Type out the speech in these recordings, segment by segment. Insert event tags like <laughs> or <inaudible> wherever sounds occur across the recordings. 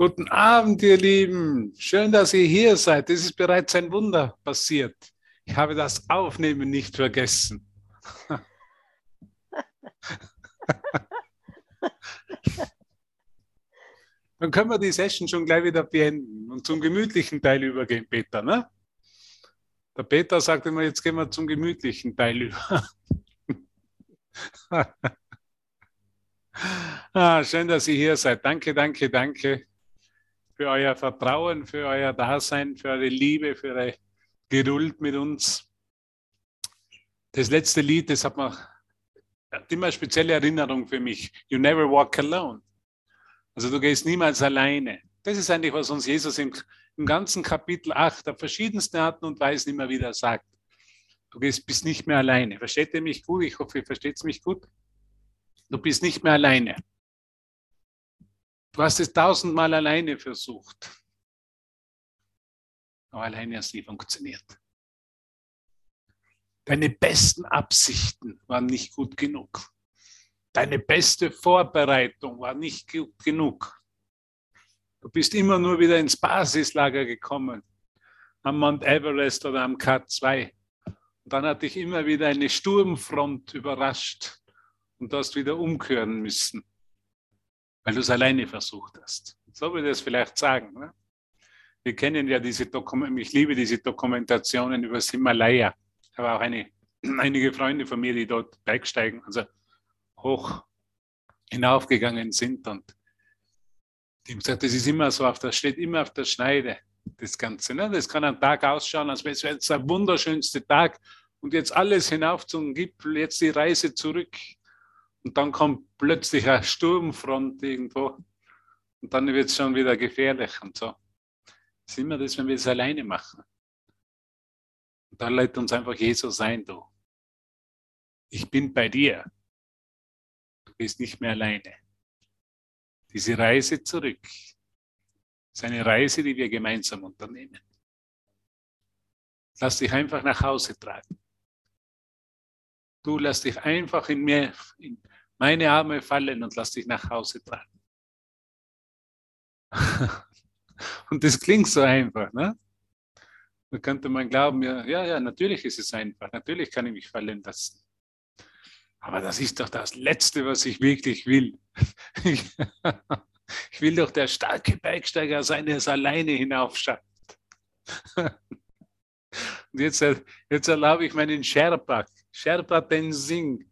Guten Abend, ihr Lieben. Schön, dass ihr hier seid. Es ist bereits ein Wunder passiert. Ich habe das Aufnehmen nicht vergessen. <laughs> Dann können wir die Session schon gleich wieder beenden und zum gemütlichen Teil übergehen, Peter. Ne? Der Peter sagt immer, jetzt gehen wir zum gemütlichen Teil über. <laughs> ah, schön, dass ihr hier seid. Danke, danke, danke für euer Vertrauen, für euer Dasein, für eure Liebe, für eure Geduld mit uns. Das letzte Lied, das hat, man, hat immer eine spezielle Erinnerung für mich. You never walk alone. Also du gehst niemals alleine. Das ist eigentlich, was uns Jesus im, im ganzen Kapitel 8 auf verschiedensten Arten und Weisen immer wieder sagt. Du gehst, bist nicht mehr alleine. Versteht ihr mich gut? Ich hoffe, ihr versteht es mich gut. Du bist nicht mehr alleine. Du hast es tausendmal alleine versucht. Aber alleine hast nie funktioniert. Deine besten Absichten waren nicht gut genug. Deine beste Vorbereitung war nicht gut genug. Du bist immer nur wieder ins Basislager gekommen, am Mount Everest oder am K2. Und dann hat dich immer wieder eine Sturmfront überrascht und du hast wieder umkehren müssen weil du es alleine versucht hast. So würde ich es vielleicht sagen. Ne? Wir kennen ja diese Dokumente, ich liebe diese Dokumentationen über das Himalaya. Ich habe auch eine, <clears throat> einige Freunde von mir, die dort bergsteigen, also hoch hinaufgegangen sind und die haben gesagt, das ist immer so, auf das steht immer auf der Schneide, das Ganze. Ne? Das kann ein Tag ausschauen, als wäre es der wunderschönste Tag und jetzt alles hinauf zum Gipfel, jetzt die Reise zurück und dann kommt plötzlich eine Sturmfront irgendwo und dann wird es schon wieder gefährlich und so. Das ist immer das, wenn wir es alleine machen. Und dann lädt uns einfach Jesus ein, du. Ich bin bei dir. Du bist nicht mehr alleine. Diese Reise zurück ist eine Reise, die wir gemeinsam unternehmen. Lass dich einfach nach Hause tragen. Du lass dich einfach in mir, in meine Arme fallen und lass dich nach Hause tragen. <laughs> und das klingt so einfach, ne? Da könnte man glauben, ja, ja, ja, natürlich ist es einfach, natürlich kann ich mich fallen lassen. Aber das ist doch das Letzte, was ich wirklich will. <laughs> Ich will doch der starke Bergsteiger sein, der es alleine hinaufschafft. <laughs> Und jetzt, jetzt erlaube ich meinen Sherpa, Sherpa Tenzing,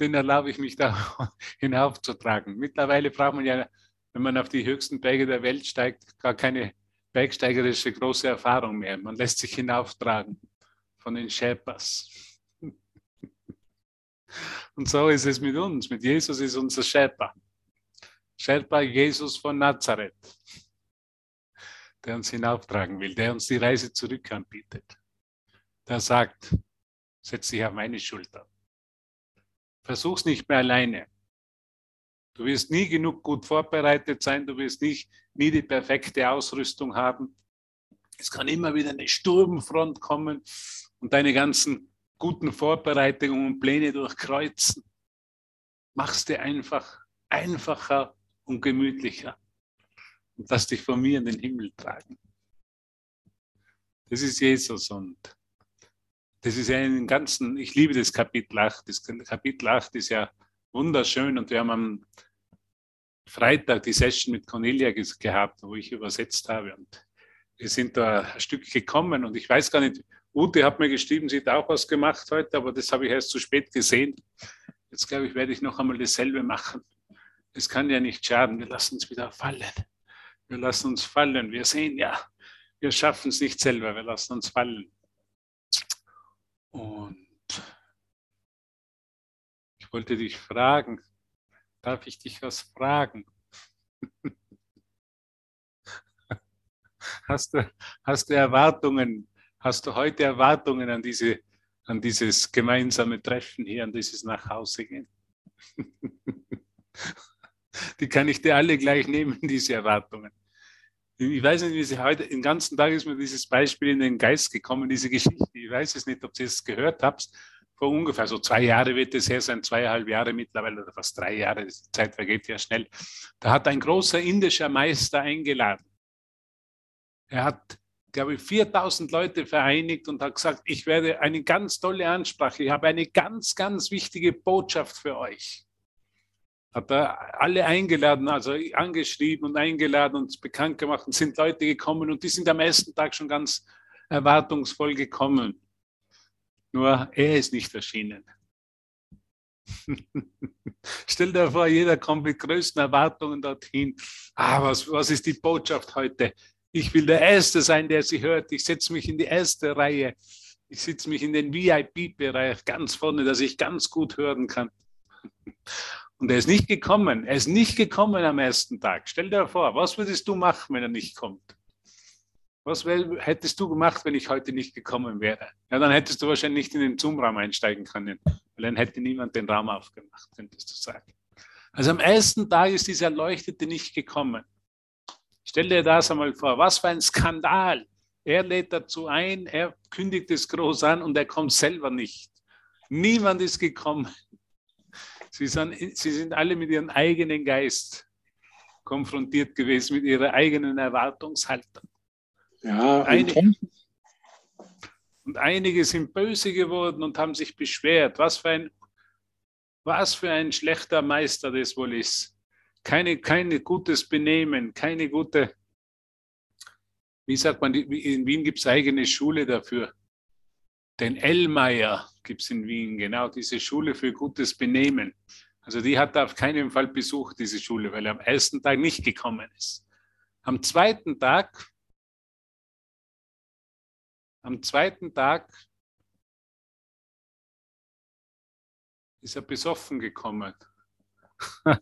den erlaube ich mich da <laughs> hinaufzutragen. Mittlerweile braucht man ja, wenn man auf die höchsten Berge der Welt steigt, gar keine bergsteigerische große Erfahrung mehr. Man lässt sich hinauftragen von den Sherpas. <laughs> Und so ist es mit uns. Mit Jesus ist unser Sherpa. Sherpa Jesus von Nazareth, der uns hinauftragen will, der uns die Reise zurück anbietet. Der sagt, setz dich auf meine Schulter. Versuch's nicht mehr alleine. Du wirst nie genug gut vorbereitet sein, du wirst nicht, nie die perfekte Ausrüstung haben. Es kann immer wieder eine Sturmfront kommen und deine ganzen guten Vorbereitungen und Pläne durchkreuzen. Mach's dir einfach einfacher und gemütlicher und lass dich von mir in den Himmel tragen. Das ist Jesus und das ist ja in ganzen, ich liebe das Kapitel 8. Das Kapitel 8 ist ja wunderschön und wir haben am Freitag die Session mit Cornelia gehabt, wo ich übersetzt habe und wir sind da ein Stück gekommen und ich weiß gar nicht, Ute hat mir geschrieben, sie hat auch was gemacht heute, aber das habe ich erst zu spät gesehen. Jetzt glaube ich, werde ich noch einmal dasselbe machen. Es kann ja nicht schaden, wir lassen uns wieder fallen. Wir lassen uns fallen. Wir sehen ja, wir schaffen es nicht selber, wir lassen uns fallen. Und ich wollte dich fragen, darf ich dich was fragen? <laughs> Hast du, hast du Erwartungen, hast du heute Erwartungen an, diese, an dieses gemeinsame Treffen hier, an dieses Nachhausegehen? <laughs> Die kann ich dir alle gleich nehmen, diese Erwartungen. Ich weiß nicht, wie sie heute, den ganzen Tag ist mir dieses Beispiel in den Geist gekommen, diese Geschichte. Ich weiß es nicht, ob ihr es gehört habt. vor ungefähr so zwei Jahre wird es her sein, zweieinhalb Jahre mittlerweile oder fast drei Jahre, die Zeit vergeht ja schnell. Da hat ein großer indischer Meister eingeladen. Er hat, glaube ich, 4000 Leute vereinigt und hat gesagt, ich werde eine ganz tolle Ansprache, ich habe eine ganz, ganz wichtige Botschaft für euch. Hat er alle eingeladen, also angeschrieben und eingeladen und bekannt gemacht und sind Leute gekommen und die sind am ersten Tag schon ganz erwartungsvoll gekommen. Nur er ist nicht erschienen. <laughs> Stell dir vor, jeder kommt mit größten Erwartungen dorthin. Ah, was, was ist die Botschaft heute? Ich will der Erste sein, der sie hört. Ich setze mich in die erste Reihe. Ich sitze mich in den VIP-Bereich ganz vorne, dass ich ganz gut hören kann. Und er ist nicht gekommen. Er ist nicht gekommen am ersten Tag. Stell dir vor, was würdest du machen, wenn er nicht kommt? Was hättest du gemacht, wenn ich heute nicht gekommen wäre? Ja, dann hättest du wahrscheinlich nicht in den Zoom-Raum einsteigen können, weil dann hätte niemand den Raum aufgemacht, könntest du sagen. Also am ersten Tag ist dieser Erleuchtete nicht gekommen. Stell dir das einmal vor, was für ein Skandal. Er lädt dazu ein, er kündigt es groß an und er kommt selber nicht. Niemand ist gekommen. Sie sind, sie sind alle mit ihrem eigenen Geist konfrontiert gewesen, mit ihrer eigenen Erwartungshaltung. Ja, Einig, und einige sind böse geworden und haben sich beschwert. Was für ein, was für ein schlechter Meister das wohl ist. Keine, keine gutes Benehmen, keine gute, wie sagt man, in Wien gibt es eigene Schule dafür. Den Ellmeier gibt es in Wien, genau, diese Schule für gutes Benehmen. Also die hat er auf keinen Fall besucht, diese Schule, weil er am ersten Tag nicht gekommen ist. Am zweiten Tag am zweiten Tag ist er besoffen gekommen. <laughs>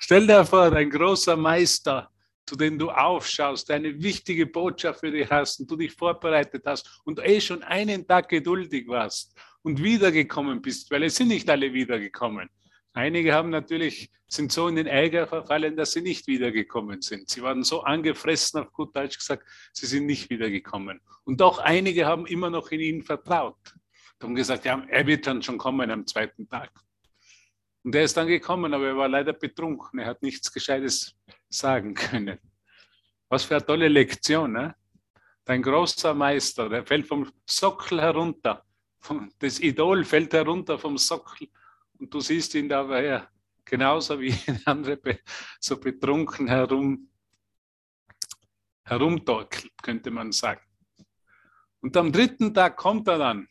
Stell dir vor, dein großer Meister, zu dem du aufschaust, eine wichtige Botschaft für dich hast und du dich vorbereitet hast und eh schon einen Tag geduldig warst und wiedergekommen bist, weil es sind nicht alle wiedergekommen. Einige haben natürlich, sind so in den Ärger verfallen, dass sie nicht wiedergekommen sind. Sie waren so angefressen, auf gut Deutsch gesagt, sie sind nicht wiedergekommen. Und doch einige haben immer noch in ihn vertraut. Die haben gesagt, ja, er wird dann schon kommen am zweiten Tag. Und er ist dann gekommen, aber er war leider betrunken. Er hat nichts Gescheites sagen können. Was für eine tolle Lektion. Ne? Dein großer Meister, der fällt vom Sockel herunter. Das Idol fällt herunter vom Sockel und du siehst ihn dabei genauso wie andere so betrunken herum, herumtorkelt, könnte man sagen. Und am dritten Tag kommt er dann,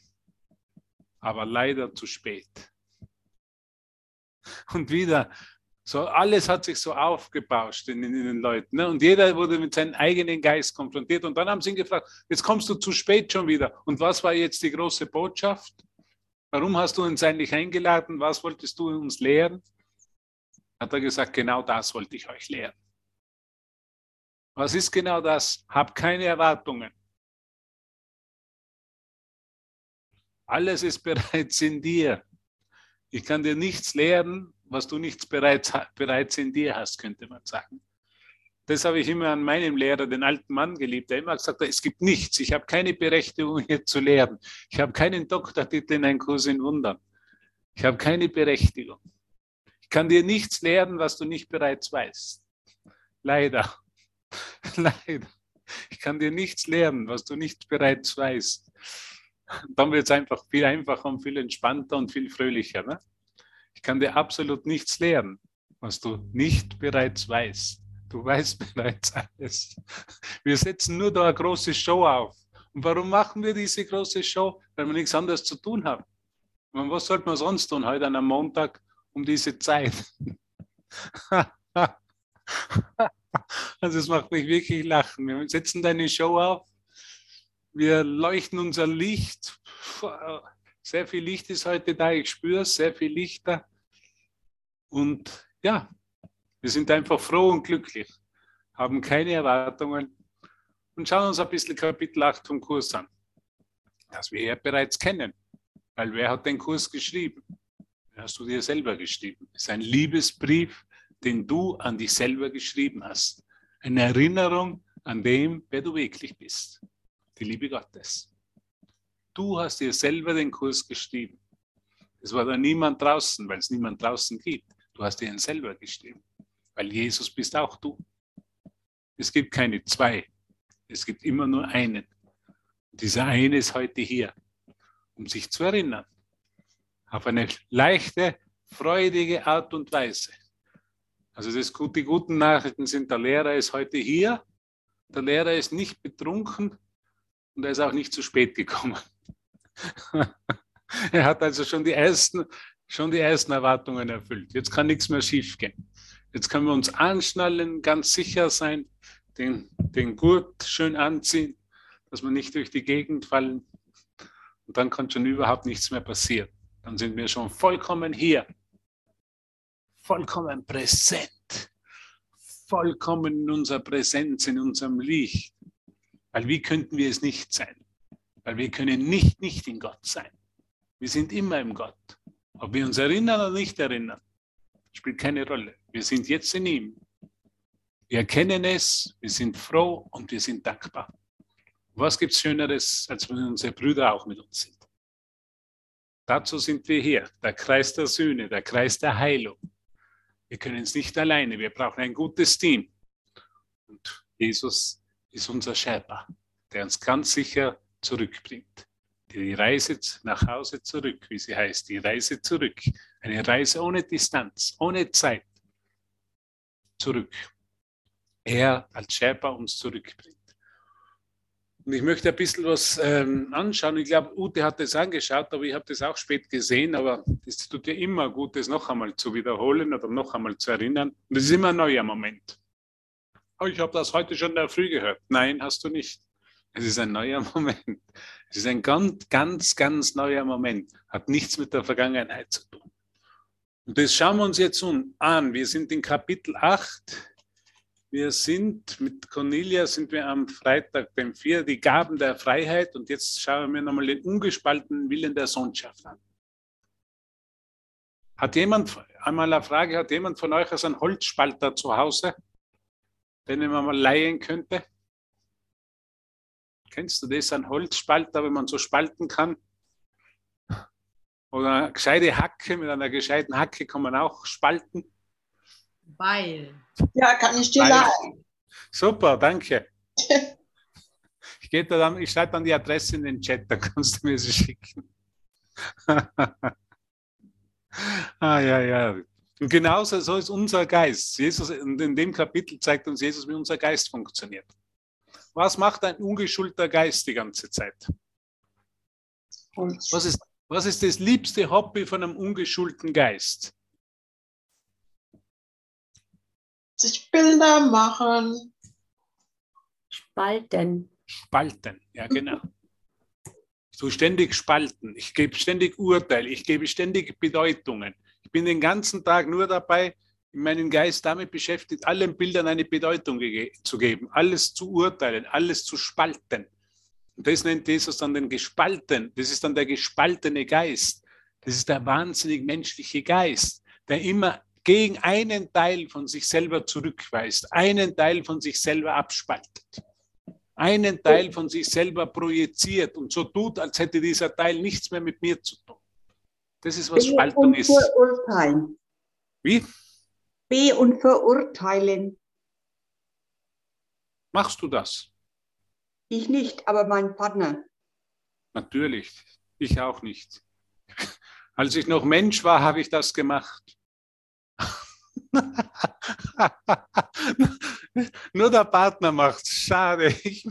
aber leider zu spät. <laughs> Und wieder, so alles hat sich so aufgebauscht in, in den Leuten. Ne? Und jeder wurde mit seinem eigenen Geist konfrontiert. Und dann haben sie ihn gefragt, jetzt kommst du zu spät schon wieder. Und was war jetzt die große Botschaft? Warum hast du uns eigentlich eingeladen? Was wolltest du uns lehren? Hat er gesagt, genau das wollte ich euch lehren. Was ist genau das? Hab keine Erwartungen. Alles ist <laughs> bereits in dir. Ich kann dir nichts lehren, was du nicht bereits, bereits in dir hast, könnte man sagen. Das habe ich immer an meinem Lehrer, den alten Mann, geliebt, der immer gesagt hat, es gibt nichts, ich habe keine Berechtigung hier zu lehren. Ich habe keinen Doktortitel in einem Kurs in Wundern. Ich habe keine Berechtigung. Ich kann dir nichts lehren, was du nicht bereits weißt. Leider. <laughs> Leider. Ich kann dir nichts lehren, was du nicht bereits weißt. Dann wird es einfach viel einfacher und viel entspannter und viel fröhlicher. Ne? Ich kann dir absolut nichts lehren, was du nicht bereits weißt. Du weißt <laughs> bereits alles. Wir setzen nur da eine große Show auf. Und warum machen wir diese große Show? Weil wir nichts anderes zu tun haben. Und was sollte man sonst tun heute an einem Montag um diese Zeit? <laughs> also es macht mich wirklich lachen. Wir setzen deine Show auf. Wir leuchten unser Licht. Sehr viel Licht ist heute da. Ich spüre es, sehr viel Lichter. Und ja, wir sind einfach froh und glücklich, haben keine Erwartungen und schauen uns ein bisschen Kapitel 8 vom Kurs an, das wir ja bereits kennen. Weil wer hat den Kurs geschrieben? Den hast du dir selber geschrieben. Es ist ein Liebesbrief, den du an dich selber geschrieben hast. Eine Erinnerung an dem, wer du wirklich bist. die Liebe Gottes. Du hast dir selber den Kurs geschrieben. Es war da niemand draußen, weil es niemand draußen gibt. Du hast dir ihn selber geschrieben, weil Jesus bist auch du. Es gibt keine zwei. Es gibt immer nur einen. Dieser eine ist heute hier, um sich zu erinnern. Auf eine leichte, freudige Art und Weise. Also das, die guten Nachrichten sind, der Lehrer ist heute hier, der Lehrer ist nicht betrunken und er ist auch nicht zu spät gekommen. <laughs> er hat also schon die ersten, schon die ersten Erwartungen erfüllt. Jetzt kann nichts mehr schiefgehen. Jetzt können wir uns anschnallen, ganz sicher sein, den, den Gurt schön anziehen, dass wir nicht durch die Gegend fallen. Und dann kann schon überhaupt nichts mehr passieren. Dann sind wir schon vollkommen hier vollkommen präsent, vollkommen in unserer Präsenz, in unserem Licht. Weil wie könnten wir es nicht sein? Weil wir können nicht nicht in Gott sein. Wir sind immer im Gott. Ob wir uns erinnern oder nicht erinnern, spielt keine Rolle. Wir sind jetzt in ihm. Wir erkennen es, wir sind froh und wir sind dankbar. Was gibt es Schöneres, als wenn unsere Brüder auch mit uns sind? Dazu sind wir hier. Der Kreis der Sühne, der Kreis der Heilung, wir können es nicht alleine. Wir brauchen ein gutes Team. Und Jesus ist unser Sherpa, der uns ganz sicher zurückbringt. Die Reise nach Hause zurück, wie sie heißt, die Reise zurück. Eine Reise ohne Distanz, ohne Zeit. Zurück. Er als Sherpa uns zurückbringt. Und ich möchte ein bisschen was ähm, anschauen. Ich glaube, Ute hat das angeschaut, aber ich habe das auch spät gesehen. Aber es tut ja immer gut, das noch einmal zu wiederholen oder noch einmal zu erinnern. Und das ist immer ein neuer Moment. Oh, ich habe das heute schon in der Früh gehört. Nein, hast du nicht. Es ist ein neuer <laughs> Moment. Es ist ein ganz, ganz, ganz neuer Moment. Hat nichts mit der Vergangenheit zu tun. Und das schauen wir uns jetzt an. Wir sind in Kapitel 8 wir sind mit Cornelia sind wir am Freitag beim Vier, die Gaben der Freiheit. Und jetzt schauen wir nochmal den ungespaltenen Willen der Sohnschaft an. Hat jemand, einmal eine Frage, hat jemand von euch einen Holzspalter zu Hause, den man mal leihen könnte? Kennst du das, ein Holzspalter, wenn man so spalten kann? Oder eine gescheite Hacke, mit einer gescheiten Hacke kann man auch spalten. Weil. Ja, kann ich dir leihen. Super, danke. <laughs> Ich, dann, ich schreibe dann die Adresse in den Chat, dann kannst du mir sie schicken. <laughs> ah, ja, ja. Und genauso so ist unser Geist. Jesus, in dem Kapitel zeigt uns Jesus, wie unser Geist funktioniert. Was macht ein ungeschulter Geist die ganze Zeit? Was ist, was ist das liebste Hobby von einem ungeschulten Geist? sich Bilder machen. Spalten. Spalten, ja genau. So ständig spalten. Ich gebe ständig Urteile, ich gebe ständig Bedeutungen. Ich bin den ganzen Tag nur dabei, in meinem Geist damit beschäftigt, allen Bildern eine Bedeutung zu geben, alles zu urteilen, alles zu spalten. Und das nennt Jesus dann den Gespalten. Das ist dann der gespaltene Geist. Das ist der wahnsinnig menschliche Geist, der immer gegen einen Teil von sich selber zurückweist, einen Teil von sich selber abspaltet, einen Teil von sich selber projiziert und so tut, als hätte dieser Teil nichts mehr mit mir zu tun. Das ist, was Spaltung ist. Wie? B und verurteilen. Machst du das? Ich nicht, aber mein Partner. Natürlich. Ich auch nicht. Als ich noch Mensch war, habe ich das gemacht. Nur der Partner macht es. Schade, ich,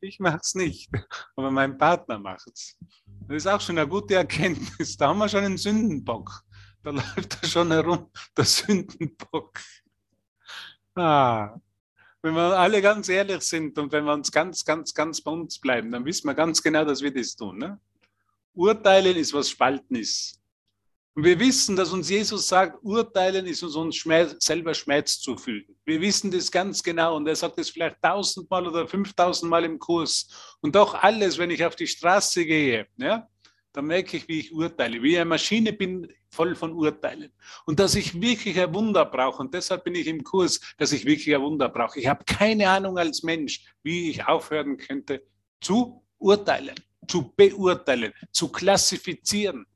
ich mache es nicht. Aber mein Partner macht es. Das ist auch schon eine gute Erkenntnis. Da haben wir schon einen Sündenbock. Da läuft er schon herum, der Sündenbock. Ah, wenn wir alle ganz ehrlich sind und wenn wir uns ganz, ganz, ganz bei uns bleiben, dann wissen wir ganz genau, dass wir das tun. Ne? Urteilen ist, was Spalten ist. Und wir wissen, dass uns Jesus sagt, urteilen ist uns, uns Schmerz, selber Schmerz zufügen. Wir wissen das ganz genau und er sagt das vielleicht tausendmal oder fünftausendmal im Kurs. Und doch alles, wenn ich auf die Straße gehe, ja, dann merke ich, wie ich urteile, wie eine Maschine bin, voll von Urteilen. Und dass ich wirklich ein Wunder brauche. Und deshalb bin ich im Kurs, dass ich wirklich ein Wunder brauche. Ich habe keine Ahnung als Mensch, wie ich aufhören könnte zu urteilen, zu beurteilen, zu klassifizieren.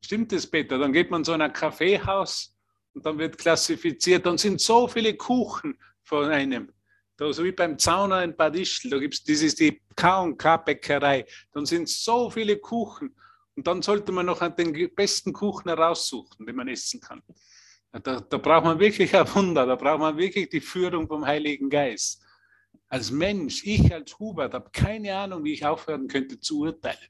Stimmt das, Peter? Dann geht man zu einem Kaffeehaus und dann wird klassifiziert. Dann sind so viele Kuchen von einem. Da, so wie beim Zauner in Bad Ischl, da gibt's, das ist die K&K-Bäckerei. Dann sind so viele Kuchen. Und dann sollte man noch den besten Kuchen heraussuchen, den man essen kann. Da, da braucht man wirklich ein Wunder, da braucht man wirklich die Führung vom Heiligen Geist. Als Mensch, ich als Hubert, habe keine Ahnung, wie ich aufhören könnte zu urteilen.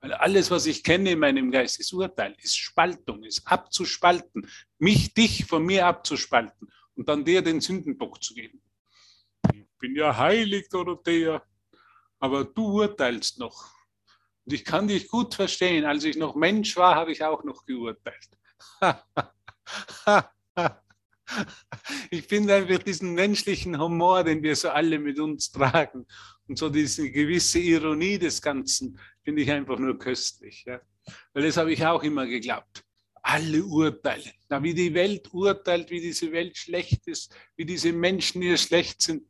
Weil alles, was ich kenne in meinem Geist, ist Urteil, ist Spaltung, ist abzuspalten, mich, dich von mir abzuspalten und dann dir den Sündenbock zu geben. Bin ja heilig, Dorothea, aber du urteilst noch. Und ich kann dich gut verstehen. Als ich noch Mensch war, habe ich auch noch geurteilt. <laughs> ich finde einfach diesen menschlichen Humor, den wir so alle mit uns tragen und so diese gewisse Ironie des Ganzen, finde ich einfach nur köstlich. Ja? Weil das habe ich auch immer geglaubt. Alle urteilen. Na, wie die Welt urteilt, wie diese Welt schlecht ist, wie diese Menschen hier schlecht sind.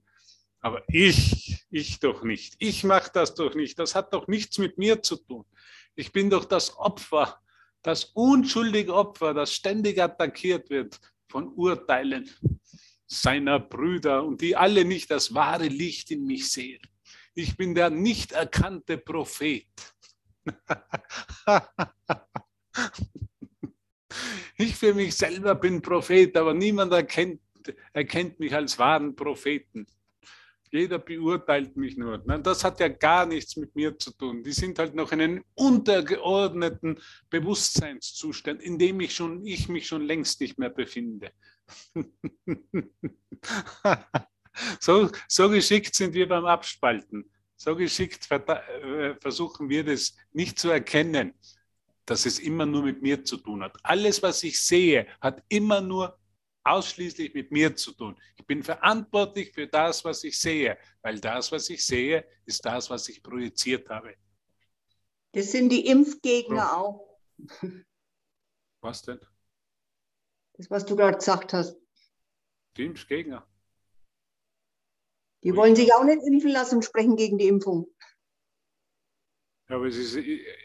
Aber ich, ich doch nicht. Ich mache das doch nicht. Das hat doch nichts mit mir zu tun. Ich bin doch das Opfer, das unschuldige Opfer, das ständig attackiert wird von Urteilen seiner Brüder und die alle nicht das wahre Licht in mich sehen. Ich bin der nicht erkannte Prophet. <laughs> ich für mich selber bin Prophet, aber niemand erkennt, erkennt mich als wahren Propheten. Jeder beurteilt mich nur. Das hat ja gar nichts mit mir zu tun. Die sind halt noch in einem untergeordneten Bewusstseinszustand, in dem ich, schon, ich mich schon längst nicht mehr befinde. <laughs> so, so geschickt sind wir beim Abspalten. So geschickt äh, versuchen wir das nicht zu erkennen, dass es immer nur mit mir zu tun hat. Alles, was ich sehe, hat immer nur ausschließlich mit mir zu tun. Ich bin verantwortlich für das, was ich sehe, weil das, was ich sehe, ist das, was ich projiziert habe. Das sind die Impfgegner auch. Was denn? Das, was du gerade gesagt hast. Die Impfgegner. Die wollen sich auch nicht impfen lassen und sprechen gegen die Impfung. Ja, aber es ist,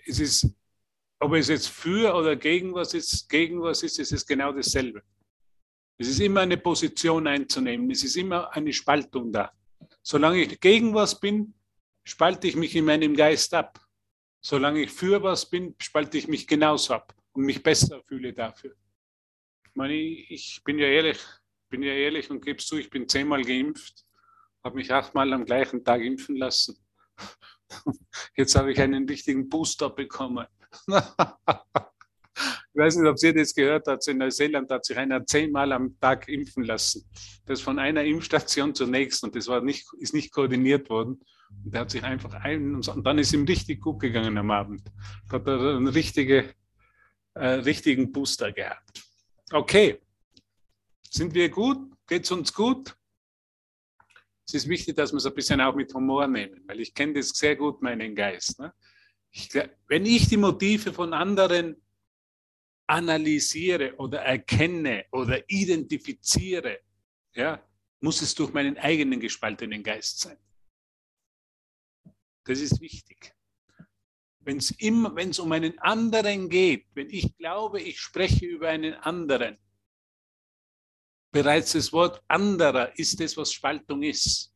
es ist, ob es jetzt für oder gegen was ist, gegen was ist, es ist genau dasselbe. Es ist immer eine Position einzunehmen. Es ist immer eine Spaltung da. Solange ich gegen was bin, spalte ich mich in meinem Geist ab. Solange ich für was bin, spalte ich mich genauso ab und mich besser fühle dafür. Ich meine, ich bin ja ehrlich, bin ja ehrlich und gebe zu, ich bin zehnmal geimpft, habe mich achtmal am gleichen Tag impfen lassen. <laughs> Jetzt habe ich einen richtigen Booster bekommen. <laughs> Ich weiß nicht, ob ihr das gehört habt. In Neuseeland hat sich einer zehnmal am Tag impfen lassen. Das von einer Impfstation zur nächsten. Und das war nicht, ist nicht koordiniert worden. Und der hat sich einfach ein und dann ist ihm richtig gut gegangen am Abend. Da hat er einen richtige, äh, richtigen Booster gehabt. Okay. Sind wir gut? Geht es uns gut? Es ist wichtig, dass wir es ein bisschen auch mit Humor nehmen, weil ich kenne das sehr gut, meinen Geist. Ne? Ich, wenn ich die Motive von anderen analysiere oder erkenne oder identifiziere, ja, muss es durch meinen eigenen gespaltenen Geist sein. Das ist wichtig. Wenn es immer, wenn es um einen anderen geht, wenn ich glaube, ich spreche über einen anderen, bereits das Wort anderer ist es, was Spaltung ist.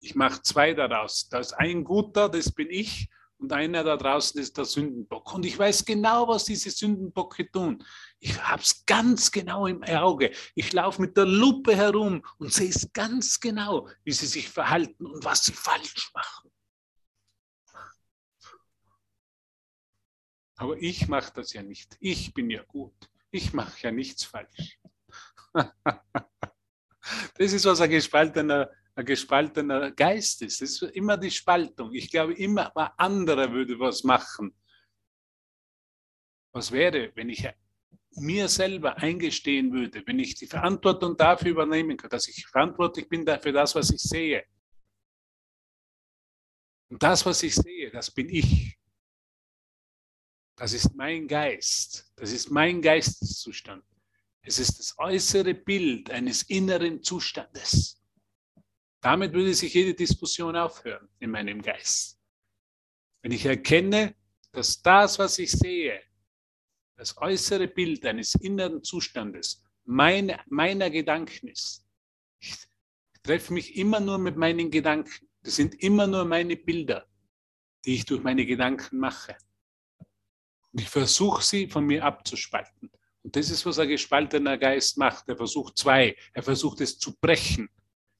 Ich mache zwei daraus. Da ist ein guter, das bin ich, und einer da draußen ist der Sündenbock. Und ich weiß genau, was diese Sündenbocke tun. Ich habe es ganz genau im Auge. Ich laufe mit der Lupe herum und sehe es ganz genau, wie sie sich verhalten und was sie falsch machen. Aber ich mache das ja nicht. Ich bin ja gut. Ich mache ja nichts falsch. <laughs> das ist, was ein gespaltener ein gespaltener Geist ist. Das ist immer die Spaltung. Ich glaube, immer ein anderer würde was machen. Was wäre, wenn ich mir selber eingestehen würde, wenn ich die Verantwortung dafür übernehmen kann, dass ich verantwortlich bin für das, was ich sehe. Und das, was ich sehe, das bin ich. Das ist mein Geist. Das ist mein Geisteszustand. Es ist das äußere Bild eines inneren Zustandes. Damit würde sich jede Diskussion aufhören in meinem Geist. Wenn ich erkenne, dass das, was ich sehe, das äußere Bild eines inneren Zustandes meine, meiner Gedanken ist. Ich treffe mich immer nur mit meinen Gedanken. Das sind immer nur meine Bilder, die ich durch meine Gedanken mache. Und ich versuche sie von mir abzuspalten. Und das ist, was ein gespaltener Geist macht. Er versucht zwei. Er versucht es zu brechen.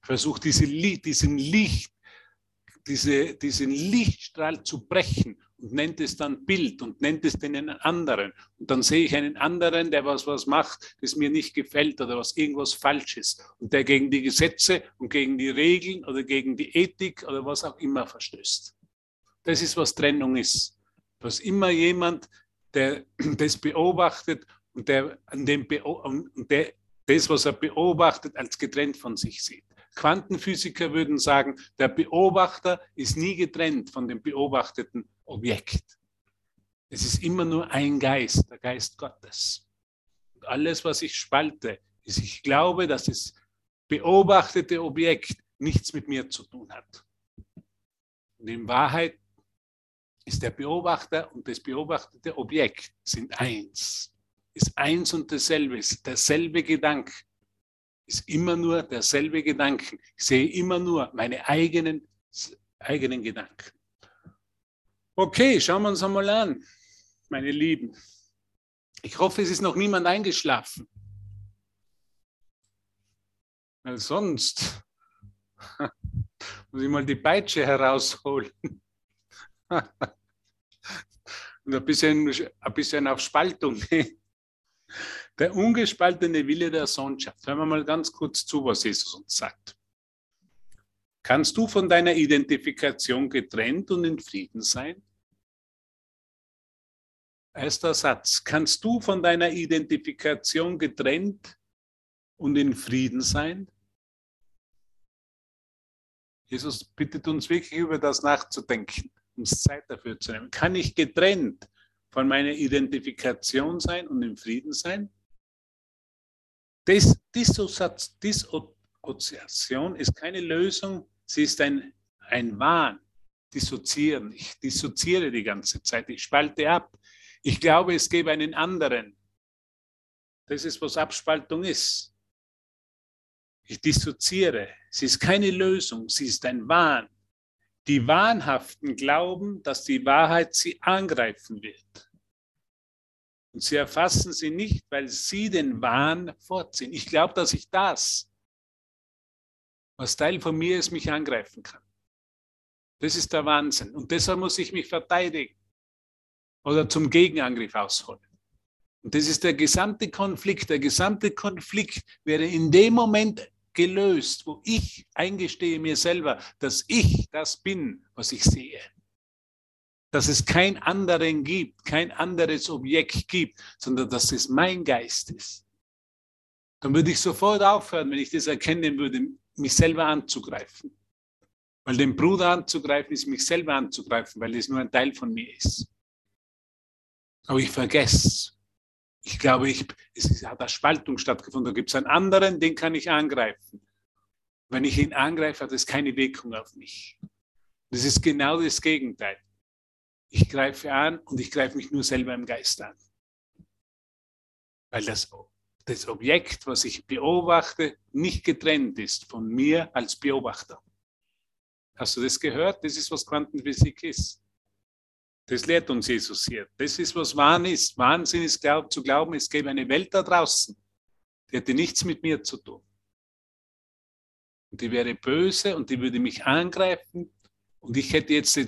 Er versucht diese, diesen Licht, diese, diesen Lichtstrahl zu brechen und nennt es dann Bild und nennt es den anderen. Und dann sehe ich einen anderen, der was, was macht, das mir nicht gefällt oder was irgendwas falsch ist und der gegen die Gesetze und gegen die Regeln oder gegen die Ethik oder was auch immer verstößt. Das ist, was Trennung ist. Dass immer jemand, der <clears throat> das beobachtet und der, an dem und der das, was er beobachtet, als getrennt von sich sieht. Quantenphysiker würden sagen, der Beobachter ist nie getrennt von dem beobachteten Objekt. Es ist immer nur ein Geist, der Geist Gottes. Und alles, was ich spalte, ist, ich glaube, dass das beobachtete Objekt nichts mit mir zu tun hat. Und in Wahrheit ist der Beobachter und das beobachtete Objekt sind eins. Ist eins und dasselbe, ist derselbe Gedanke ist immer nur derselbe Gedanke. Ich sehe immer nur meine eigenen, eigenen Gedanken. Okay, schauen wir uns einmal an, meine Lieben. Ich hoffe, es ist noch niemand eingeschlafen. Weil sonst <laughs> muss ich mal die Peitsche herausholen. <laughs> Und ein bisschen, ein bisschen auf Spaltung. Der ungespaltene Wille der Sohnschaft. Hören wir mal ganz kurz zu, was Jesus uns sagt. Kannst du von deiner Identifikation getrennt und in Frieden sein? Erster Satz. Kannst du von deiner Identifikation getrennt und in Frieden sein? Jesus bittet uns wirklich über das nachzudenken, uns Zeit dafür zu nehmen. Kann ich getrennt von meiner Identifikation sein und in Frieden sein? Dis Dissoziation ist keine Lösung, sie ist ein, ein Wahn. Dissoziieren. Ich dissoziere die ganze Zeit, ich spalte ab. Ich glaube, es gäbe einen anderen. Das ist, was Abspaltung ist. Ich dissoziere. Sie ist keine Lösung, sie ist ein Wahn. Die Wahnhaften glauben, dass die Wahrheit sie angreifen wird. Und sie erfassen sie nicht, weil sie den Wahn vorziehen. Ich glaube, dass ich das, was Teil von mir ist, mich angreifen kann. Das ist der Wahnsinn. Und deshalb muss ich mich verteidigen oder zum Gegenangriff ausholen. Und das ist der gesamte Konflikt. Der gesamte Konflikt wäre in dem Moment gelöst, wo ich eingestehe mir selber, dass ich das bin, was ich sehe dass es kein anderen gibt, kein anderes Objekt gibt, sondern dass es mein Geist ist. Dann würde ich sofort aufhören, wenn ich das erkennen würde, mich selber anzugreifen. Weil den Bruder anzugreifen ist mich selber anzugreifen, weil es nur ein Teil von mir ist. Aber ich vergesse. Ich glaube, ich, es hat eine Spaltung stattgefunden. Da gibt es einen anderen, den kann ich angreifen. Wenn ich ihn angreife, hat es keine Wirkung auf mich. Das ist genau das Gegenteil. Ich greife an und ich greife mich nur selber im Geist an. Weil das, das Objekt, was ich beobachte, nicht getrennt ist von mir als Beobachter. Hast du das gehört? Das ist, was Quantenphysik ist. Das lehrt uns Jesus hier. Das ist, was Wahn ist. Wahnsinn ist glaub, zu glauben, es gäbe eine Welt da draußen, die hätte nichts mit mir zu tun. Und die wäre böse und die würde mich angreifen und ich hätte jetzt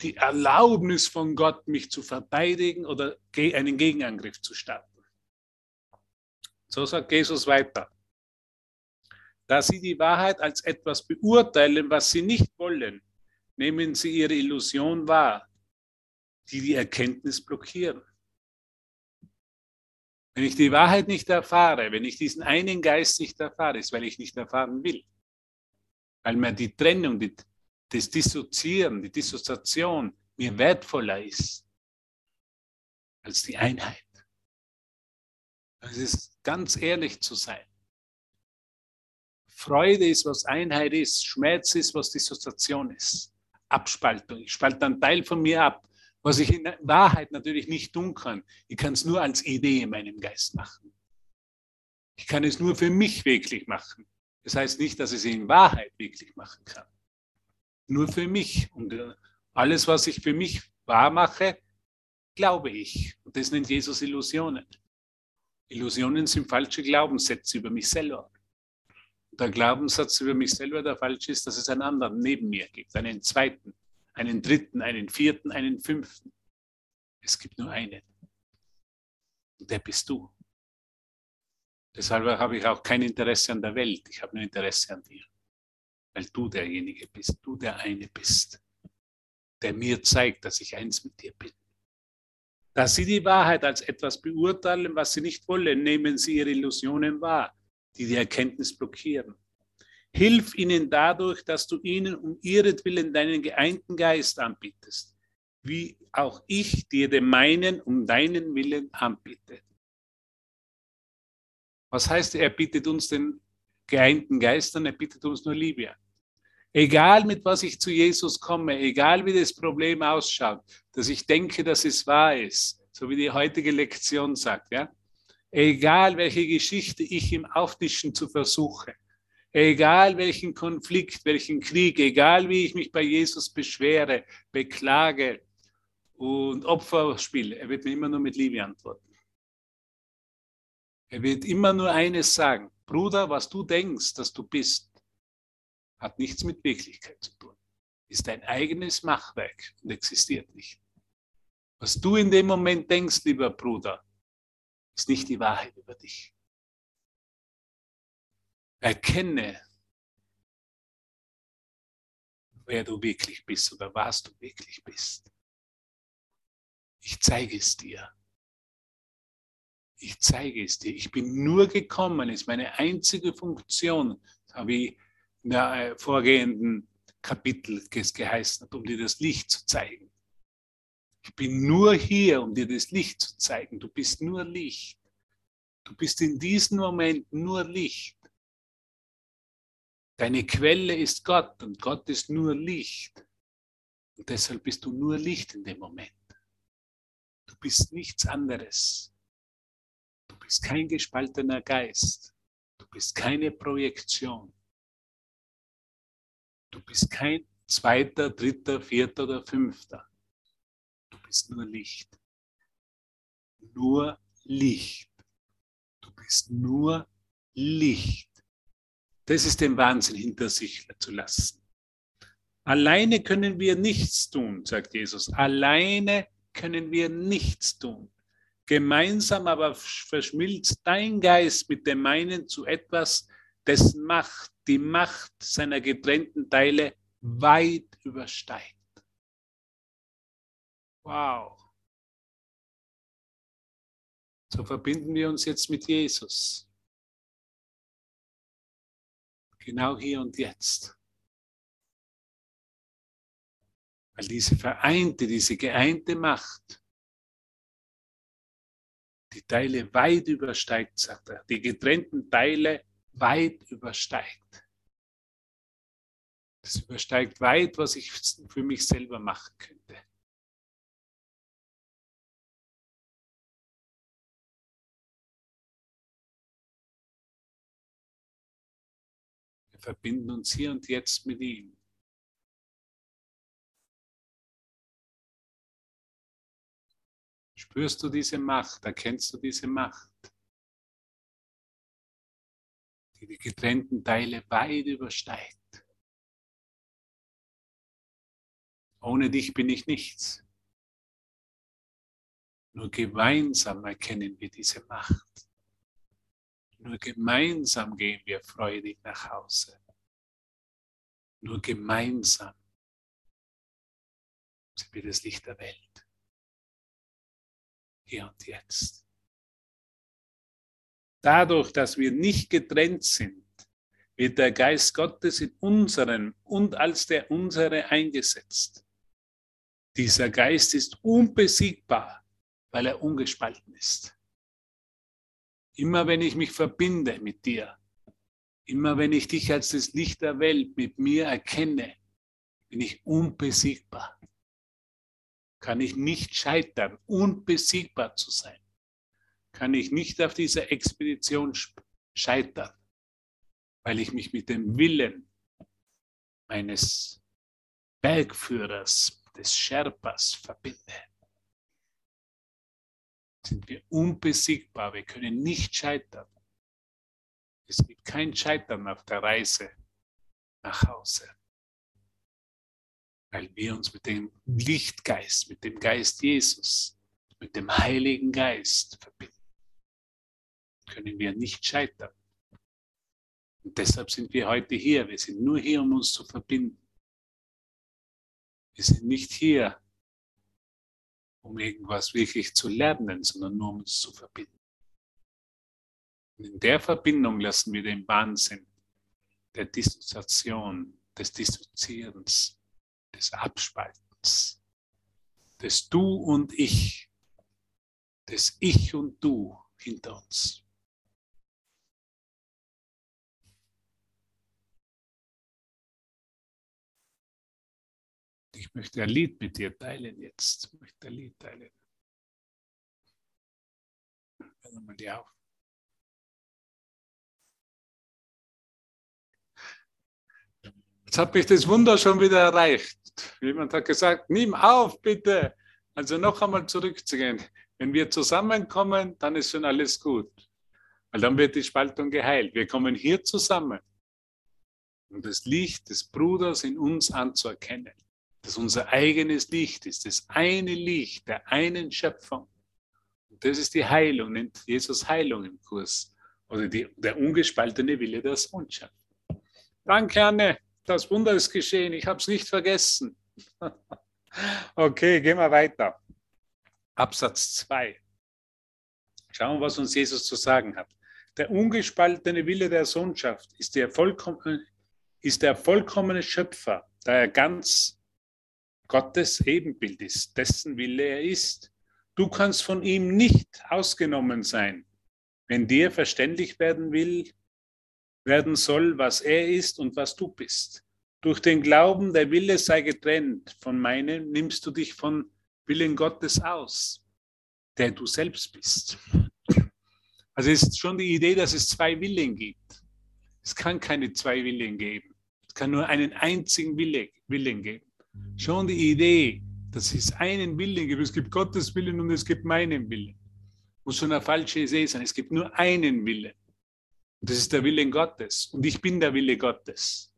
die Erlaubnis von Gott, mich zu verteidigen oder einen Gegenangriff zu starten. So sagt Jesus weiter. Da sie die Wahrheit als etwas beurteilen, was sie nicht wollen, nehmen sie ihre Illusion wahr, die die Erkenntnis blockieren. Wenn ich die Wahrheit nicht erfahre, wenn ich diesen einen Geist nicht erfahre, ist, weil ich nicht erfahren will. Weil mir die Trennung, die das Dissoziieren, die Dissoziation mir wertvoller ist als die Einheit. Es ist ganz ehrlich zu sein. Freude ist, was Einheit ist. Schmerz ist, was Dissoziation ist. Abspaltung. Ich spalte einen Teil von mir ab, was ich in Wahrheit natürlich nicht tun kann. Ich kann es nur als Idee in meinem Geist machen. Ich kann es nur für mich wirklich machen. Das heißt nicht, dass ich es in Wahrheit wirklich machen kann. Nur für mich. Und äh, alles, was ich für mich wahr mache, glaube ich. Und das nennt Jesus Illusionen. Illusionen sind falsche Glaubenssätze über mich selber. Der Glaubenssatz über mich selber, der falsch ist, dass es einen anderen neben mir gibt, einen zweiten, einen dritten, einen vierten, einen fünften. Es gibt nur einen. Und der bist du. Deshalb habe ich auch kein Interesse an der Welt. Ich habe nur Interesse an dir. Weil du derjenige bist, du der eine bist, der mir zeigt, dass ich eins mit dir bin. Da sie die Wahrheit als etwas beurteilen, was sie nicht wollen, nehmen sie ihre Illusionen wahr, die die Erkenntnis blockieren. Hilf ihnen dadurch, dass du ihnen um ihretwillen deinen geeinten Geist anbietest, wie auch ich dir den meinen um deinen Willen anbiete. Was heißt, er bietet uns den geeinten Geist an, er bietet uns nur Liebe an. Egal mit was ich zu Jesus komme, egal wie das Problem ausschaut, dass ich denke, dass es wahr ist, so wie die heutige Lektion sagt, ja. Egal welche Geschichte ich ihm auftischen zu versuche, egal welchen Konflikt, welchen Krieg, egal wie ich mich bei Jesus beschwere, beklage und Opfer spiele, er wird mir immer nur mit Liebe antworten. Er wird immer nur eines sagen, Bruder, was du denkst, dass du bist, hat nichts mit Wirklichkeit zu tun. Ist dein eigenes Machwerk und existiert nicht. Was du in dem Moment denkst, lieber Bruder, ist nicht die Wahrheit über dich. Erkenne, wer du wirklich bist oder was du wirklich bist. Ich zeige es dir. Ich zeige es dir. Ich bin nur gekommen, ist meine einzige Funktion, habe ich in der äh, vorgehenden Kapitel geheißen hat, um dir das Licht zu zeigen. Ich bin nur hier, um dir das Licht zu zeigen. Du bist nur Licht. Du bist in diesem Moment nur Licht. Deine Quelle ist Gott und Gott ist nur Licht. Und deshalb bist du nur Licht in dem Moment. Du bist nichts anderes. Du bist kein gespaltener Geist. Du bist keine Projektion. Du bist kein zweiter, dritter, vierter oder fünfter. Du bist nur Licht. Nur Licht. Du bist nur Licht. Das ist den Wahnsinn hinter sich zu lassen. Alleine können wir nichts tun, sagt Jesus. Alleine können wir nichts tun. Gemeinsam aber verschmilzt dein Geist mit dem meinen zu etwas, dessen Macht die Macht seiner getrennten Teile weit übersteigt. Wow. So verbinden wir uns jetzt mit Jesus. Genau hier und jetzt. Weil diese vereinte, diese geeinte Macht die Teile weit übersteigt, sagt er. Die getrennten Teile weit übersteigt. Das übersteigt weit, was ich für mich selber machen könnte. Wir verbinden uns hier und jetzt mit ihm. Spürst du diese Macht? Erkennst du diese Macht? Die die getrennten Teile weit übersteigt. Ohne dich bin ich nichts. Nur gemeinsam erkennen wir diese Macht. Nur gemeinsam gehen wir freudig nach Hause. Nur gemeinsam sind wir das Licht der Welt. Hier und jetzt. Dadurch, dass wir nicht getrennt sind, wird der Geist Gottes in unserem und als der unsere eingesetzt. Dieser Geist ist unbesiegbar, weil er ungespalten ist. Immer wenn ich mich verbinde mit dir, Immer wenn ich dich als das Licht der Welt mit mir erkenne, bin ich unbesiegbar. Kann ich nicht scheitern, unbesiegbar zu sein. Kann ich nicht auf dieser Expedition scheitern, weil ich mich mit dem Willen meines Bergführers, des Sherpas verbinde. Sind wir unbesiegbar, wir können nicht scheitern. Es gibt kein Scheitern auf der Reise nach Hause, weil wir uns mit dem Lichtgeist, mit dem Geist Jesus, mit dem Heiligen Geist verbinden. Können wir nicht scheitern. Und deshalb sind wir heute hier. Wir sind nur hier, um uns zu verbinden. Wir sind nicht hier, um irgendwas wirklich zu lernen, sondern nur um uns zu verbinden. Und in der Verbindung lassen wir den Wahnsinn der Dissoziation, des Dissoziierens, des Abspaltens, des Du und Ich, des Ich und Du hinter uns. Möchte ein Lied mit dir teilen jetzt. Ich möchte ein Lied teilen. Hör mal die auf. Jetzt habe ich das Wunder schon wieder erreicht. Jemand hat gesagt, nimm auf bitte. Also noch einmal zurückzugehen. Wenn wir zusammenkommen, dann ist schon alles gut. Weil dann wird die Spaltung geheilt. Wir kommen hier zusammen, um das Licht des Bruders in uns anzuerkennen. Das unser eigenes Licht ist, das eine Licht der einen Schöpfung. Und das ist die Heilung, nennt Jesus Heilung im Kurs. Oder die, der ungespaltene Wille der Sohnschaft. Danke, Anne das Wunder ist geschehen, ich habe es nicht vergessen. <laughs> okay, gehen wir weiter. Absatz 2. Schauen wir, was uns Jesus zu sagen hat. Der ungespaltene Wille der Sohnschaft ist der, vollkommene, ist der vollkommene Schöpfer, da er ganz Gottes Ebenbild ist, dessen Wille er ist. Du kannst von ihm nicht ausgenommen sein. Wenn dir verständlich werden will, werden soll, was er ist und was du bist. Durch den Glauben, der Wille sei getrennt von meinem, nimmst du dich von Willen Gottes aus, der du selbst bist. Also ist schon die Idee, dass es zwei Willen gibt. Es kann keine zwei Willen geben. Es kann nur einen einzigen Wille, Willen geben. Schon die Idee, dass es einen Willen gibt. Es gibt Gottes Willen und es gibt meinen Willen. Muss schon eine falsche Idee sein. Es gibt nur einen Willen. Und das ist der Wille Gottes. Und ich bin der Wille Gottes.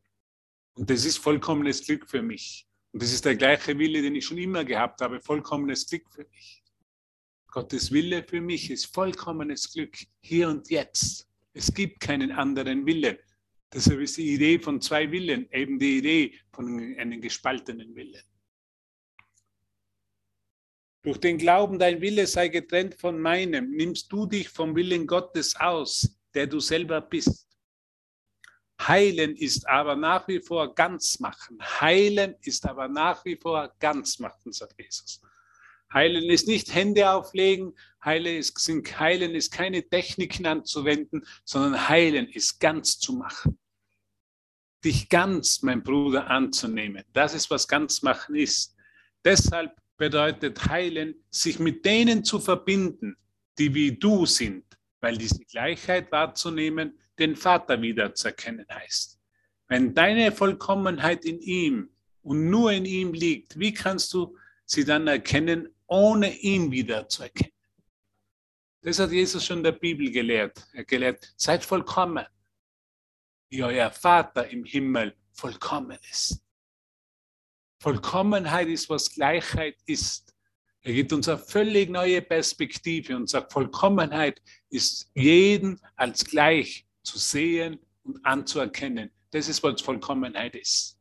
Und das ist vollkommenes Glück für mich. Und das ist der gleiche Wille, den ich schon immer gehabt habe, vollkommenes Glück für mich. Gottes Wille für mich ist vollkommenes Glück, hier und jetzt. Es gibt keinen anderen Willen. Deshalb ist die Idee von zwei Willen eben die Idee von einem gespaltenen Willen. Durch den Glauben, dein Wille sei getrennt von meinem, nimmst du dich vom Willen Gottes aus, der du selber bist. Heilen ist aber nach wie vor ganz machen. Heilen ist aber nach wie vor ganz machen, sagt Jesus. Heilen ist nicht Hände auflegen, heilen ist, heilen ist keine Techniken anzuwenden, sondern heilen ist ganz zu machen. Dich ganz, mein Bruder, anzunehmen. Das ist, was ganz machen ist. Deshalb bedeutet heilen, sich mit denen zu verbinden, die wie du sind, weil diese Gleichheit wahrzunehmen den Vater wiederzuerkennen heißt. Wenn deine Vollkommenheit in ihm und nur in ihm liegt, wie kannst du sie dann erkennen, ohne ihn wiederzuerkennen? Das hat Jesus schon in der Bibel gelehrt. Er gelehrt, seid vollkommen, wie euer Vater im Himmel vollkommen ist. Vollkommenheit ist, was Gleichheit ist. Er gibt uns eine völlig neue Perspektive und sagt, Vollkommenheit ist jeden als gleich zu sehen und anzuerkennen. Das ist, was Vollkommenheit ist.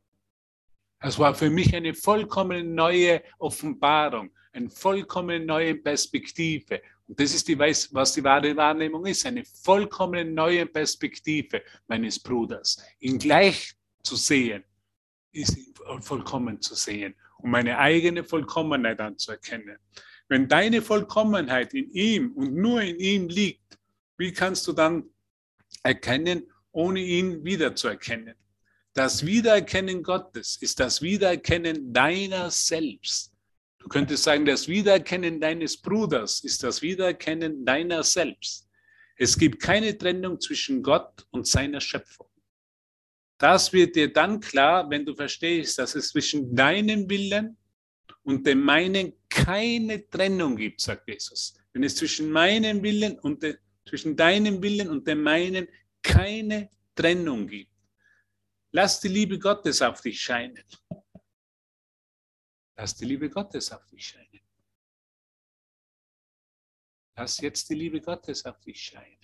Es war für mich eine vollkommen neue Offenbarung, eine vollkommen neue Perspektive. Und das ist die, was die wahre Wahrnehmung ist, eine vollkommen neue Perspektive meines Bruders. Ihn gleich zu sehen, ist vollkommen zu sehen um meine eigene Vollkommenheit anzuerkennen. Wenn deine Vollkommenheit in ihm und nur in ihm liegt, wie kannst du dann erkennen, ohne ihn wiederzuerkennen. Das Wiedererkennen Gottes ist das Wiedererkennen deiner selbst. Du könntest sagen, das Wiedererkennen deines Bruders ist das Wiedererkennen deiner selbst. Es gibt keine Trennung zwischen Gott und seiner Schöpfung. Das wird dir dann klar, wenn du verstehst, dass es zwischen deinem Willen und dem meinen keine Trennung gibt, sagt Jesus. Wenn es zwischen meinem Willen und de, zwischen deinem Willen und dem meinen keine Trennung gibt. Lass die Liebe Gottes auf dich scheinen. Lass die Liebe Gottes auf dich scheinen. Lass jetzt die Liebe Gottes auf dich scheinen.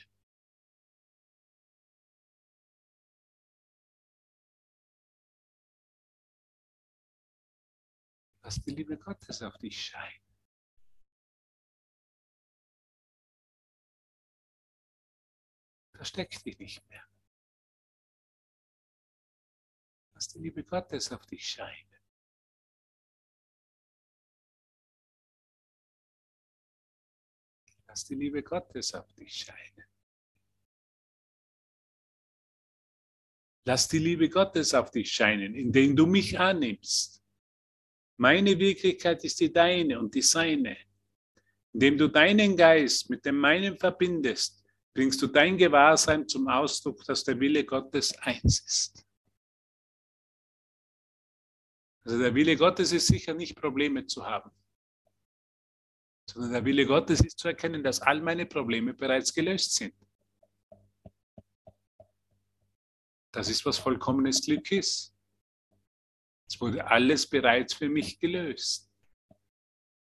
Lass die Liebe Gottes auf dich scheinen. Versteck dich nicht mehr. Lass die Liebe Gottes auf dich scheinen. Lass die Liebe Gottes auf dich scheinen. Lass die Liebe Gottes auf dich scheinen, indem du mich annimmst. Meine Wirklichkeit ist die deine und die seine. Indem du deinen Geist mit dem meinen verbindest, bringst du dein Gewahrsein zum Ausdruck, dass der Wille Gottes eins ist. Also der Wille Gottes ist sicher nicht Probleme zu haben, sondern der Wille Gottes ist zu erkennen, dass all meine Probleme bereits gelöst sind. Das ist, was vollkommenes Glück ist. Es wurde alles bereits für mich gelöst.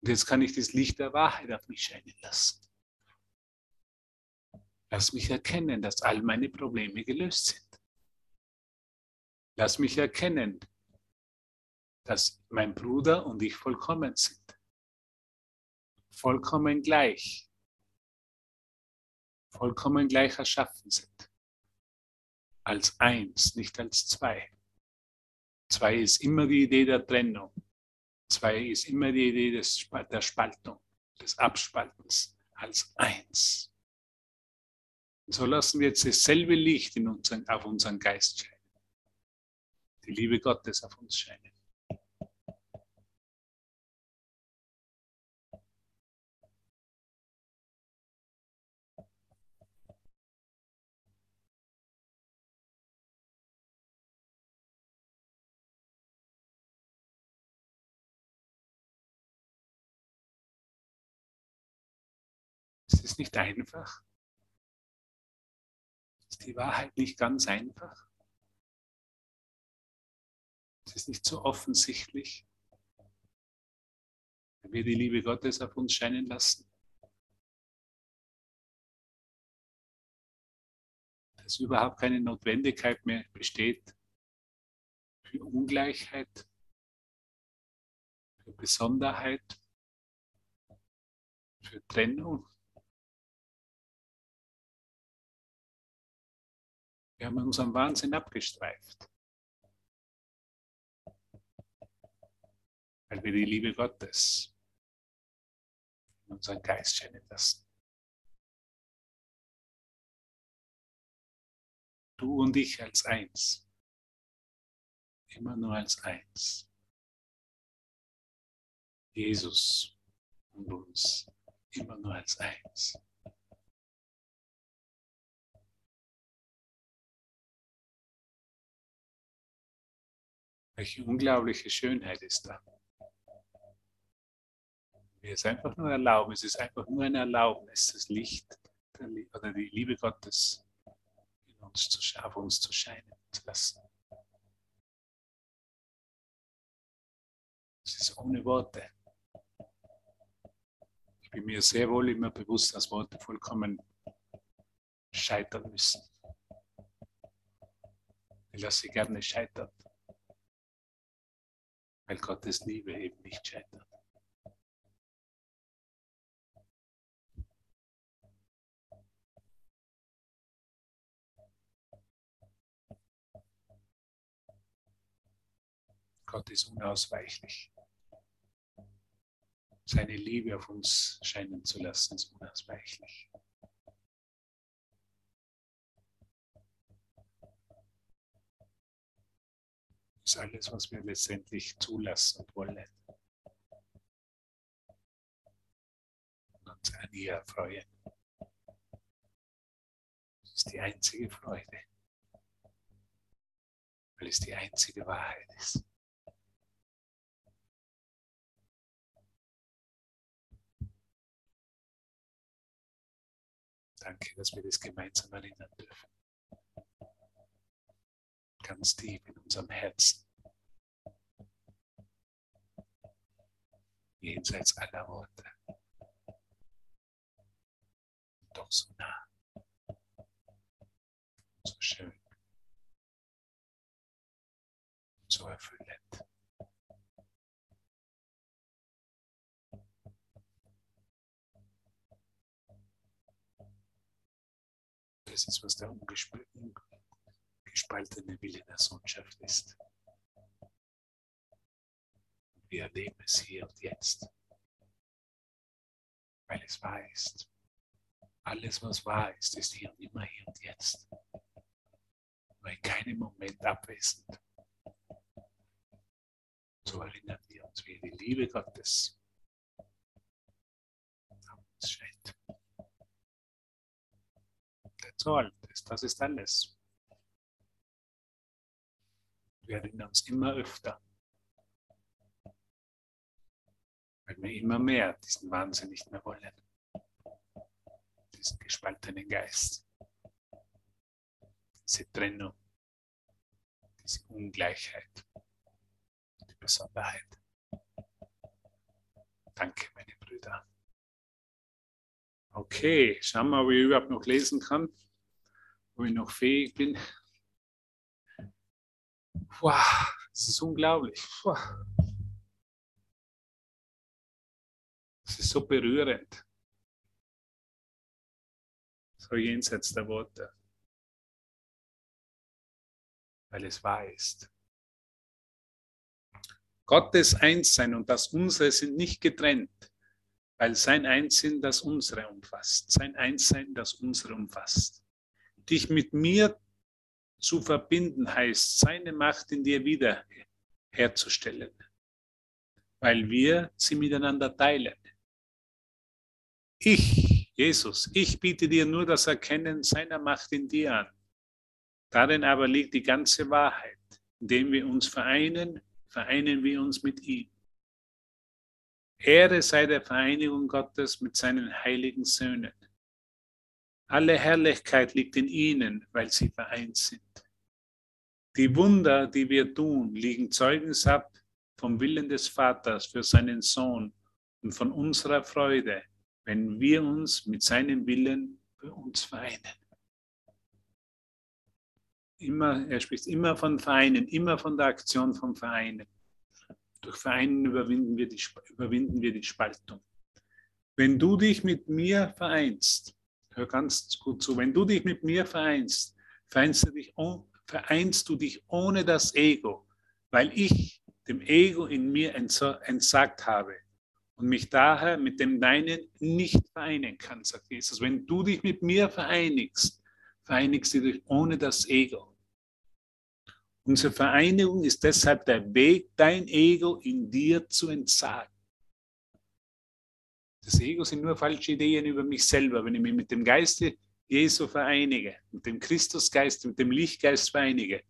Und jetzt kann ich das Licht der Wahrheit auf mich scheinen lassen. Lass mich erkennen, dass all meine Probleme gelöst sind. Lass mich erkennen, dass mein Bruder und ich vollkommen sind. Vollkommen gleich. Vollkommen gleich erschaffen sind. Als eins, nicht als zwei. Zwei ist immer die Idee der Trennung. Zwei ist immer die Idee des, der Spaltung, des Abspaltens als eins. Und so lassen wir jetzt dasselbe Licht in unseren, auf unseren Geist scheinen. Die Liebe Gottes auf uns scheinen. Es nicht einfach. Ist die Wahrheit nicht ganz einfach? Es ist nicht so offensichtlich, wenn wir die Liebe Gottes auf uns scheinen lassen. Dass überhaupt keine Notwendigkeit mehr besteht für Ungleichheit, für Besonderheit, für Trennung. Wir haben unseren Wahnsinn abgestreift. Weil wir die Liebe Gottes in unseren Geist scheinen lassen. Du und ich als eins. Immer nur als eins. Jesus und uns immer nur als eins. Welche unglaubliche Schönheit ist da. Wir es einfach nur erlauben, es ist einfach nur ein Erlaubnis, das Licht oder die Liebe Gottes in uns zu, auf uns zu scheinen zu lassen. Es ist ohne Worte. Ich bin mir sehr wohl immer bewusst, dass Worte vollkommen scheitern müssen. Ich lasse gerne scheitern weil Gottes Liebe eben nicht scheitert. Gott ist unausweichlich. Seine Liebe auf uns scheinen zu lassen, ist unausweichlich. Ist alles, was wir letztendlich zulassen wollen. Und uns an ihr freuen. Das ist die einzige Freude. Weil es die einzige Wahrheit ist. Danke, dass wir das gemeinsam erinnern dürfen. Ganz tief in unserem Herzen. Jenseits aller Worte. Doch so nah. So schön. So erfüllend. Das ist, was der ungespaltene Wille der Sohnschaft ist. Wir erleben es hier und jetzt, weil es wahr ist. Alles, was wahr ist, ist hier und immer hier und jetzt. Nur in keinem Moment abwesend. So erinnern wir uns, wie die Liebe Gottes uns scheint. All. Das, das ist alles. Wir erinnern uns immer öfter. Weil wir immer mehr diesen Wahnsinn nicht mehr wollen. Diesen gespaltenen Geist. Diese Trennung. Diese Ungleichheit. Die Besonderheit. Danke, meine Brüder. Okay, schauen wir, ob ich überhaupt noch lesen kann, ob ich noch fähig bin. Wow, das ist unglaublich. Das ist so berührend. So jenseits der Worte. Weil es wahr ist. Gottes Einssein und das Unsere sind nicht getrennt weil sein Einsinn das unsere umfasst, sein Einssein das unsere umfasst. Dich mit mir zu verbinden heißt, seine Macht in dir wieder herzustellen, weil wir sie miteinander teilen. Ich, Jesus, ich biete dir nur das Erkennen seiner Macht in dir an. Darin aber liegt die ganze Wahrheit. Indem wir uns vereinen, vereinen wir uns mit ihm. Ehre sei der Vereinigung Gottes mit seinen heiligen Söhnen. Alle Herrlichkeit liegt in ihnen, weil sie vereint sind. Die Wunder, die wir tun, liegen Zeugnis ab vom Willen des Vaters für seinen Sohn und von unserer Freude, wenn wir uns mit seinem Willen für uns vereinen. Immer, er spricht immer von Vereinen, immer von der Aktion vom Vereinen. Durch Vereinen überwinden wir, die, überwinden wir die Spaltung. Wenn du dich mit mir vereinst, hör ganz gut zu, wenn du dich mit mir vereinst, vereinst du dich, vereinst du dich ohne das Ego, weil ich dem Ego in mir entsagt habe und mich daher mit dem Deinen nicht vereinen kann, sagt Jesus. Wenn du dich mit mir vereinigst, vereinigst du dich ohne das Ego. Unsere Vereinigung ist deshalb der Weg, dein Ego in dir zu entsagen. Das Ego sind nur falsche Ideen über mich selber. Wenn ich mich mit dem Geiste Jesu vereinige, mit dem Christusgeist, mit dem Lichtgeist vereinige,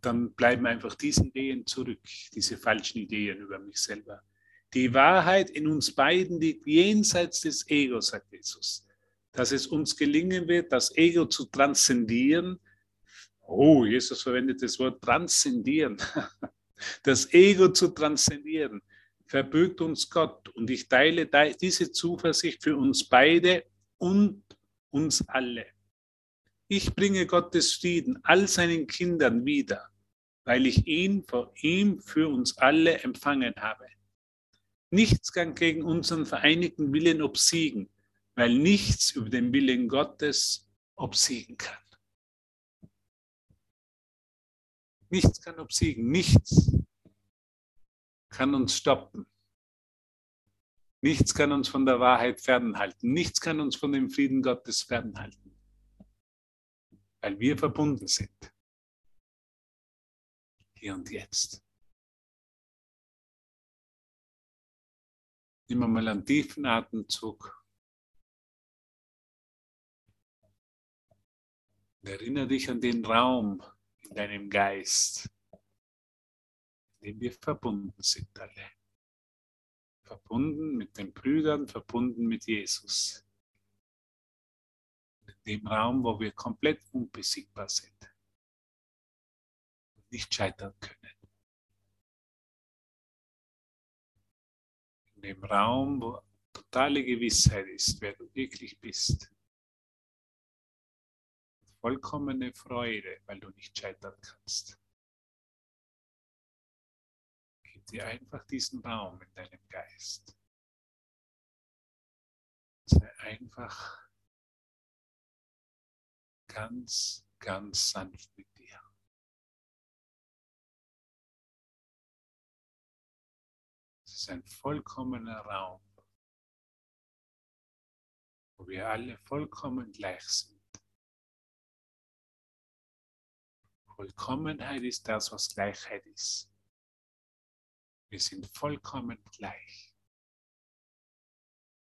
dann bleiben einfach diese Ideen zurück, diese falschen Ideen über mich selber. Die Wahrheit in uns beiden liegt jenseits des Egos, sagt Jesus dass es uns gelingen wird, das Ego zu transzendieren. Oh, Jesus verwendet das Wort transzendieren. <laughs> Das Ego zu transzendieren, verbirgt uns Gott. Und ich teile diese Zuversicht für uns beide und uns alle. Ich bringe Gottes Frieden all seinen Kindern wieder, weil ich ihn vor ihm für uns alle empfangen habe. Nichts kann gegen unseren vereinigten Willen obsiegen weil nichts über den Willen Gottes obsiegen kann. Nichts kann obsiegen, nichts kann uns stoppen. Nichts kann uns von der Wahrheit fernhalten. Nichts kann uns von dem Frieden Gottes fernhalten. weil wir verbunden sind. Hier und jetzt. Nimm mal einen tiefen Atemzug. Und erinnere dich an den Raum in deinem Geist, in dem wir verbunden sind alle. Verbunden mit den Brüdern, verbunden mit Jesus. In dem Raum, wo wir komplett unbesiegbar sind. Und nicht scheitern können. in dem Raum, wo totale Gewissheit ist, wer du wirklich bist. Vollkommene Freude, weil du nicht scheitern kannst. Gib dir einfach diesen Raum in deinem Geist. Sei einfach ganz, ganz sanft mit dir. ist ein vollkommener Raum, wo wir alle vollkommen gleich sind. Vollkommenheit ist das, was Gleichheit ist. Wir sind vollkommen gleich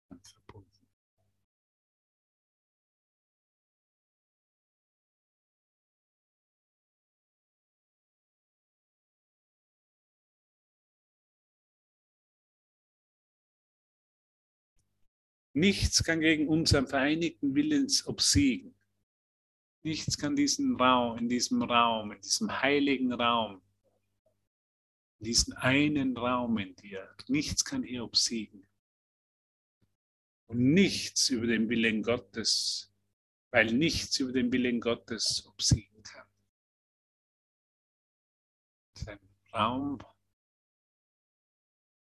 und verbunden. Nichts kann gegen unseren vereinigten Willens obsiegen. Nichts kann diesen Raum, in diesem Raum, in diesem heiligen Raum, in diesen einen Raum in dir, nichts kann hier obsiegen. Und nichts über den Willen Gottes, weil nichts über den Willen Gottes obsiegen kann. Ein Raum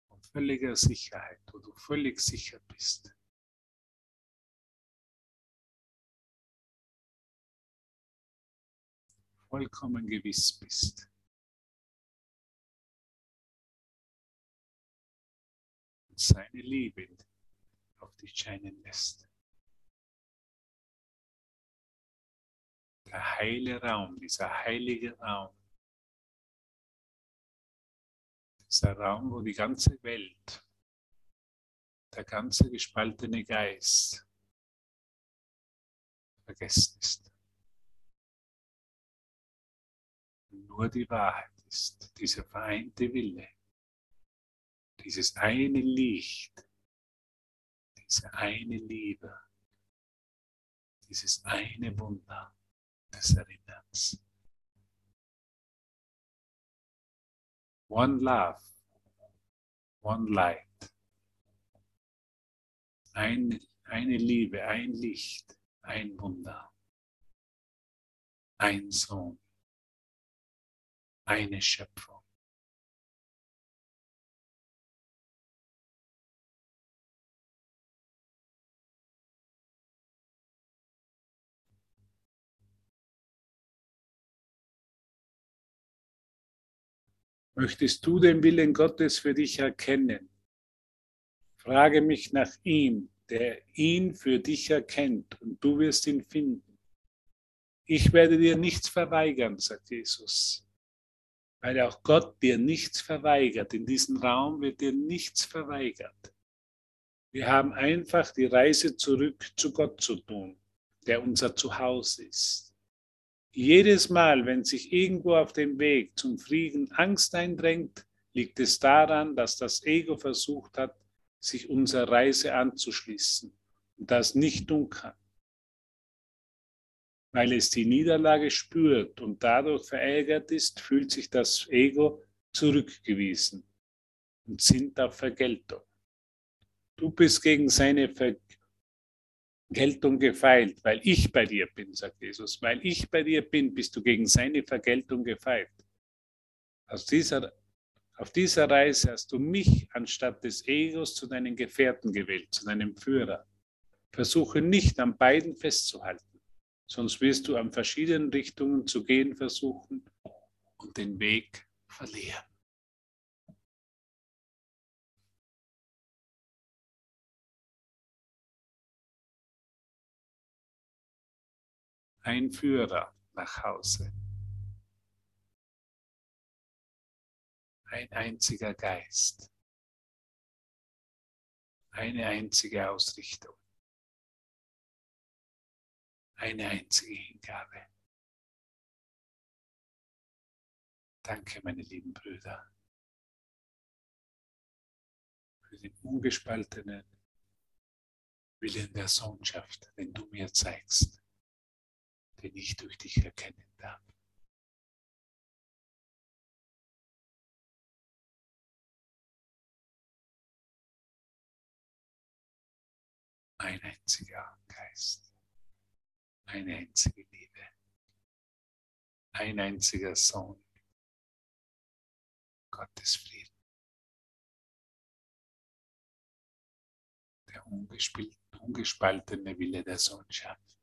von völliger Sicherheit, wo du völlig sicher bist. Vollkommen gewiss bist. Und seine Liebe auf dich scheinen lässt. Der heile Raum, dieser heilige Raum, dieser Raum, wo die ganze Welt, der ganze gespaltene Geist vergessen ist. Nur die Wahrheit ist, dieser vereinte Wille, dieses eine Licht, diese eine Liebe, dieses eine Wunder des Erinnerns. One love, one light. Eine, eine Liebe, ein Licht, ein Wunder, ein Sohn eine Schöpfung. Möchtest du den Willen Gottes für dich erkennen? Frage mich nach ihm, der ihn für dich erkennt, und du wirst ihn finden. Ich werde dir nichts verweigern, sagt Jesus weil auch Gott dir nichts verweigert. In diesem Raum wird dir nichts verweigert. Wir haben einfach die Reise zurück zu Gott zu tun, der unser Zuhause ist. Jedes Mal, wenn sich irgendwo auf dem Weg zum Frieden Angst eindrängt, liegt es daran, dass das Ego versucht hat, sich unserer Reise anzuschließen und das nicht tun kann weil es die Niederlage spürt und dadurch verärgert ist, fühlt sich das Ego zurückgewiesen und sind auf Vergeltung. Du bist gegen seine Vergeltung gefeilt, weil ich bei dir bin, sagt Jesus. Weil ich bei dir bin, bist du gegen seine Vergeltung gefeilt. Aus dieser, auf dieser Reise hast du mich anstatt des Egos zu deinen Gefährten gewählt, zu deinem Führer. Versuche nicht an beiden festzuhalten Sonst wirst du an verschiedenen Richtungen zu gehen versuchen und den Weg verlieren. ein Führer nach Hause. Ein einziger Geist. Eine einzige Ausrichtung. Eine einzige Hingabe. Danke, meine lieben Brüder, für den ungespaltenen Willen der Sohnschaft, den du mir zeigst, den ich durch dich erkennen darf. Ein einziger Geist, eine einzige Liebe, ein einziger Sohn, Gottes Frieden. Der ungespaltene Wille der Sohnschaft.